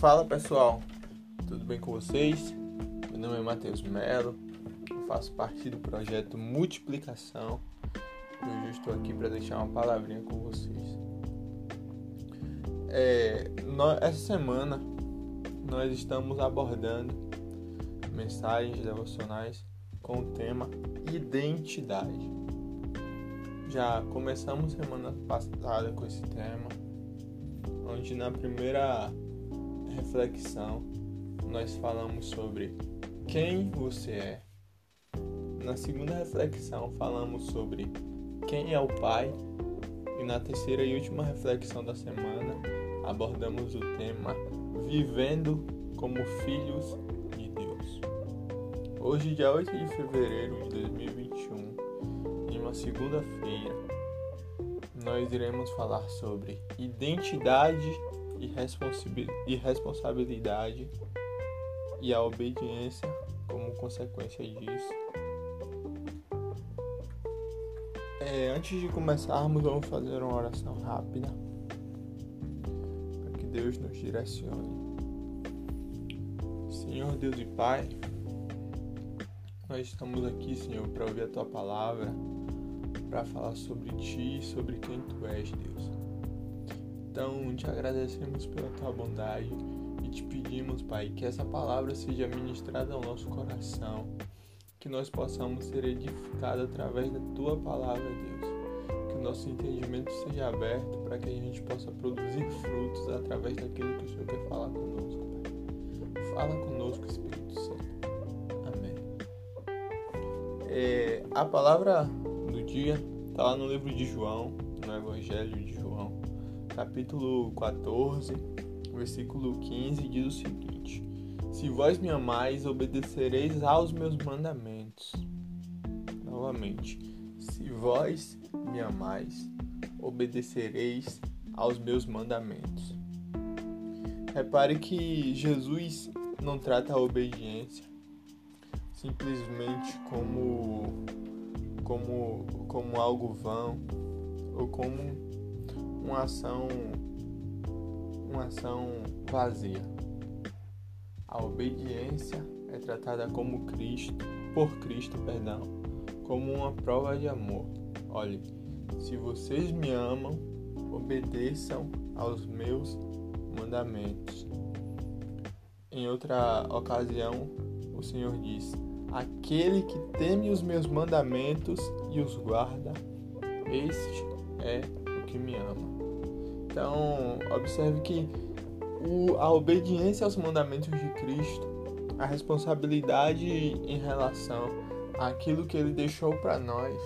Fala pessoal, tudo bem com vocês? Meu nome é Matheus Melo, eu faço parte do projeto Multiplicação e hoje eu estou aqui para deixar uma palavrinha com vocês. É, nós, essa semana nós estamos abordando mensagens devocionais com o tema identidade. Já começamos semana passada com esse tema, onde na primeira reflexão nós falamos sobre quem você é. Na segunda reflexão falamos sobre quem é o Pai. E na terceira e última reflexão da semana abordamos o tema Vivendo como Filhos de Deus. Hoje, dia 8 de fevereiro de 2021, em uma segunda-feira, nós iremos falar sobre identidade e responsabilidade e a obediência como consequência disso. É, antes de começarmos, vamos fazer uma oração rápida para que Deus nos direcione. Senhor Deus e Pai, nós estamos aqui, Senhor, para ouvir a Tua palavra, para falar sobre Ti e sobre quem Tu és, Deus. Então, te agradecemos pela tua bondade e te pedimos, Pai, que essa palavra seja ministrada ao nosso coração, que nós possamos ser edificados através da tua palavra, Deus. Que o nosso entendimento seja aberto para que a gente possa produzir frutos através daquilo que o Senhor quer falar conosco, Pai. Fala conosco, Espírito Santo. Amém. É, a palavra do dia está lá no livro de João, no Evangelho de João capítulo 14, versículo 15, diz o seguinte: Se vós me amais, obedecereis aos meus mandamentos. Novamente, se vós me amais, obedecereis aos meus mandamentos. Repare que Jesus não trata a obediência simplesmente como como como algo vão ou como uma ação uma ação vazia. A obediência é tratada como Cristo, por Cristo, perdão, como uma prova de amor. Olhe, se vocês me amam, obedeçam aos meus mandamentos. Em outra ocasião, o Senhor diz: Aquele que teme os meus mandamentos e os guarda, este é o que me ama. Então, observe que o, a obediência aos mandamentos de Cristo, a responsabilidade em relação àquilo que ele deixou para nós,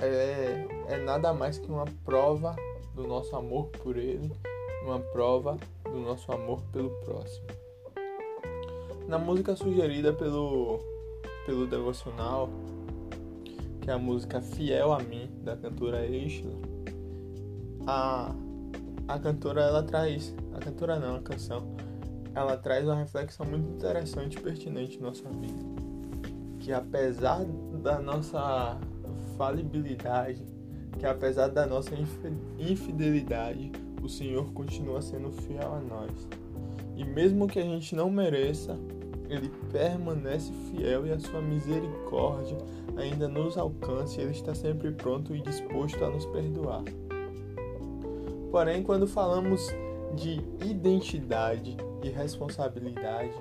é, é nada mais que uma prova do nosso amor por ele, uma prova do nosso amor pelo próximo. Na música sugerida pelo, pelo devocional, que é a música Fiel a Mim, da cantora Eichler, a, a cantora ela traz, a cantora não, a canção, ela traz uma reflexão muito interessante e pertinente em nossa vida. Que apesar da nossa falibilidade, que apesar da nossa infidelidade, o Senhor continua sendo fiel a nós. E mesmo que a gente não mereça, ele permanece fiel e a sua misericórdia ainda nos alcance, ele está sempre pronto e disposto a nos perdoar. Porém, quando falamos de identidade e responsabilidade,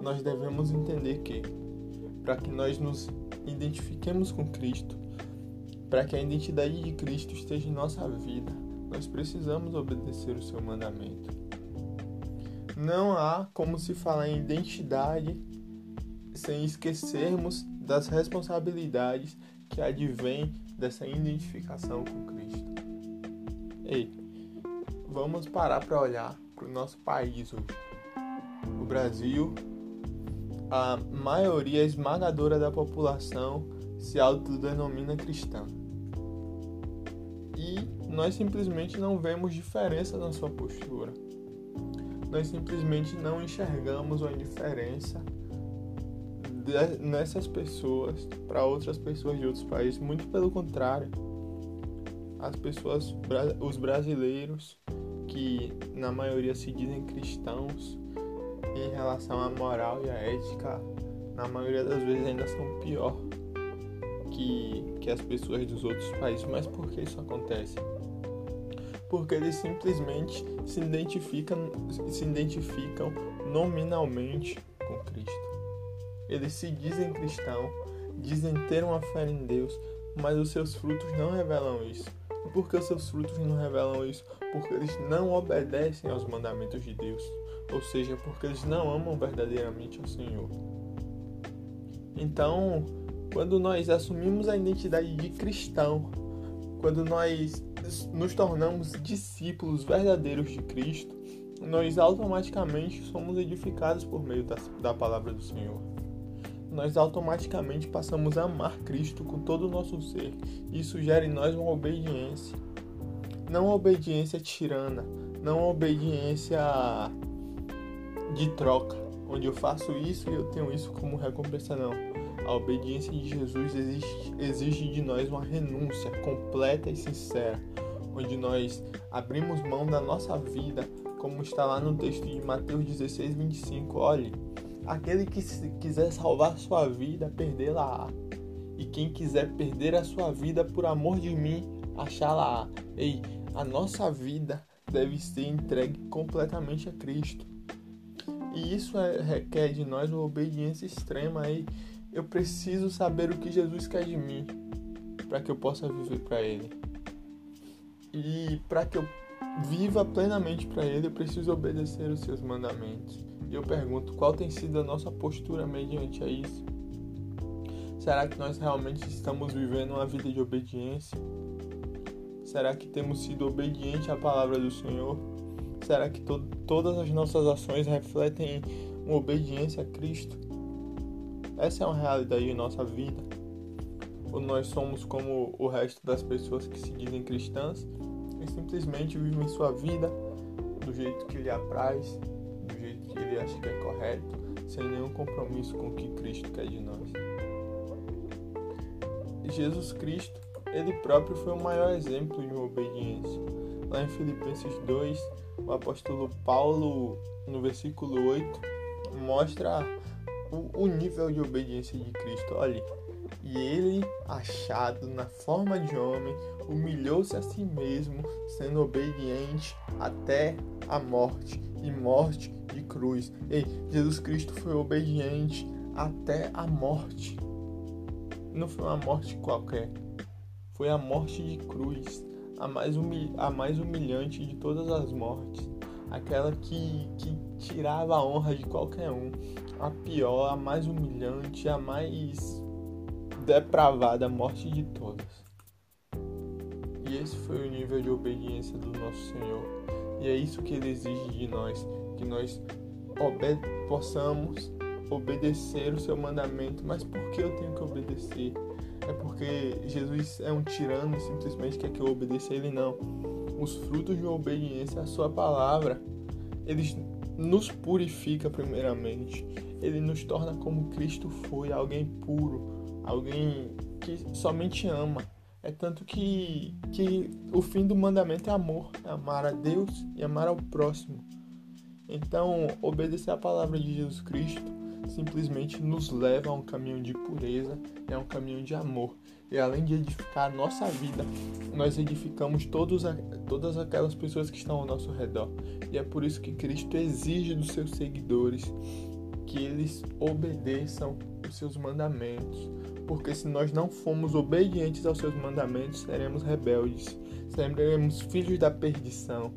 nós devemos entender que, para que nós nos identifiquemos com Cristo, para que a identidade de Cristo esteja em nossa vida, nós precisamos obedecer o seu mandamento. Não há como se falar em identidade sem esquecermos das responsabilidades que advêm dessa identificação com Cristo. Ei, vamos parar para olhar para o nosso país hoje. O Brasil, a maioria esmagadora da população se autodenomina cristã. E nós simplesmente não vemos diferença na sua postura. Nós simplesmente não enxergamos uma diferença nessas pessoas para outras pessoas de outros países. Muito pelo contrário as pessoas, os brasileiros, que na maioria se dizem cristãos, em relação à moral e à ética, na maioria das vezes ainda são pior que, que as pessoas dos outros países. Mas por que isso acontece? Porque eles simplesmente se identificam, se identificam nominalmente com Cristo. Eles se dizem cristão, dizem ter uma fé em Deus, mas os seus frutos não revelam isso. E por que os seus frutos não revelam isso? Porque eles não obedecem aos mandamentos de Deus, ou seja, porque eles não amam verdadeiramente ao Senhor. Então, quando nós assumimos a identidade de cristão, quando nós nos tornamos discípulos verdadeiros de Cristo, nós automaticamente somos edificados por meio da, da palavra do Senhor. Nós automaticamente passamos a amar Cristo com todo o nosso ser. Isso gera em nós uma obediência. Não uma obediência tirana, não uma obediência de troca, onde eu faço isso e eu tenho isso como recompensa, não a obediência de Jesus exige, exige de nós uma renúncia completa e sincera, onde nós abrimos mão da nossa vida, como está lá no texto de Mateus 16, 25. Olhe, aquele que quiser salvar sua vida, perdê-la-á. E quem quiser perder a sua vida por amor de mim, achá-la-á. Ei, a nossa vida deve ser entregue completamente a Cristo. E isso é, requer de nós uma obediência extrema aí eu preciso saber o que Jesus quer de mim para que eu possa viver para Ele. E para que eu viva plenamente para Ele, eu preciso obedecer os seus mandamentos. E eu pergunto, qual tem sido a nossa postura mediante a isso? Será que nós realmente estamos vivendo uma vida de obediência? Será que temos sido obedientes à palavra do Senhor? Será que to todas as nossas ações refletem uma obediência a Cristo? Essa é uma realidade em nossa vida? Ou nós somos como o resto das pessoas que se dizem cristãs e simplesmente vivem sua vida do jeito que lhe apraz, jeito que ele acha que é correto, sem nenhum compromisso com o que Cristo quer de nós? Jesus Cristo, ele próprio foi o maior exemplo de uma obediência. Lá em Filipenses 2, o apóstolo Paulo, no versículo 8, mostra o, nível de obediência de Cristo. Olha, e ele, achado na forma de homem, humilhou-se a si mesmo, sendo obediente até a morte e morte cruz. Ei, Jesus Cristo foi obediente até a morte. Não foi uma morte qualquer, foi a morte de cruz, a mais, a mais humilhante de todas as mortes, aquela que, que tirava a honra de qualquer um, a pior, a mais humilhante, a mais depravada morte de todas. E esse foi o nível de obediência do nosso Senhor. E é isso que ele exige de nós, que nós possamos obedecer o seu mandamento. Mas por que eu tenho que obedecer? É porque Jesus é um tirano e simplesmente quer que eu obedeça ele não. Os frutos de obediência à sua palavra, eles nos purifica primeiramente. Ele nos torna como Cristo foi, alguém puro, alguém que somente ama. É tanto que, que o fim do mandamento é amor, é amar a Deus e amar ao próximo. Então, obedecer a palavra de Jesus Cristo simplesmente nos leva a um caminho de pureza, é um caminho de amor. E além de edificar a nossa vida, nós edificamos todos a, todas aquelas pessoas que estão ao nosso redor. E é por isso que Cristo exige dos seus seguidores que eles obedeçam os seus mandamentos. Porque se nós não formos obedientes aos seus mandamentos, seremos rebeldes, seremos filhos da perdição.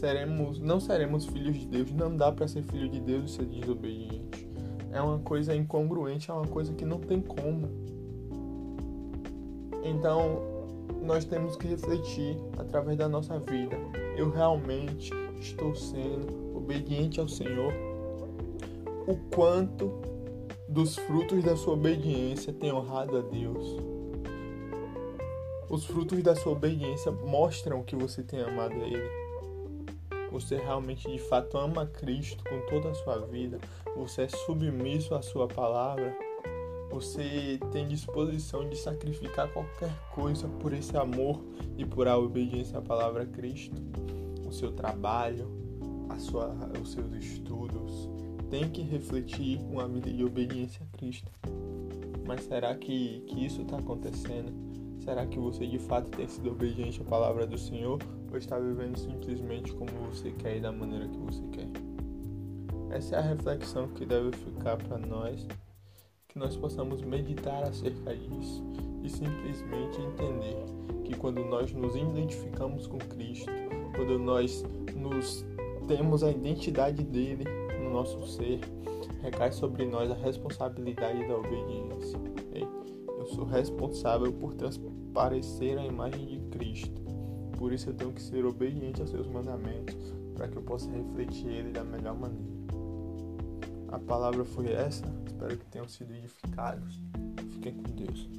Seremos, não seremos filhos de Deus. Não dá para ser filho de Deus e ser desobediente. É uma coisa incongruente, é uma coisa que não tem como. Então, nós temos que refletir através da nossa vida. Eu realmente estou sendo obediente ao Senhor? O quanto dos frutos da sua obediência tem honrado a Deus? Os frutos da sua obediência mostram que você tem amado a Ele. Você realmente de fato ama Cristo com toda a sua vida. Você é submisso à sua palavra. Você tem disposição de sacrificar qualquer coisa por esse amor e por a obediência à palavra Cristo? O seu trabalho, a sua, os seus estudos, tem que refletir uma vida de obediência a Cristo. Mas será que, que isso está acontecendo? Será que você de fato tem sido obediente à palavra do Senhor ou está vivendo simplesmente como você quer e da maneira que você quer? Essa é a reflexão que deve ficar para nós, que nós possamos meditar acerca disso e simplesmente entender que quando nós nos identificamos com Cristo, quando nós nos temos a identidade dele no nosso ser, recai sobre nós a responsabilidade da obediência. Eu sou responsável por transparecer a imagem de Cristo. Por isso eu tenho que ser obediente aos seus mandamentos, para que eu possa refletir ele da melhor maneira. A palavra foi essa. Espero que tenham sido edificados. Fiquem com Deus.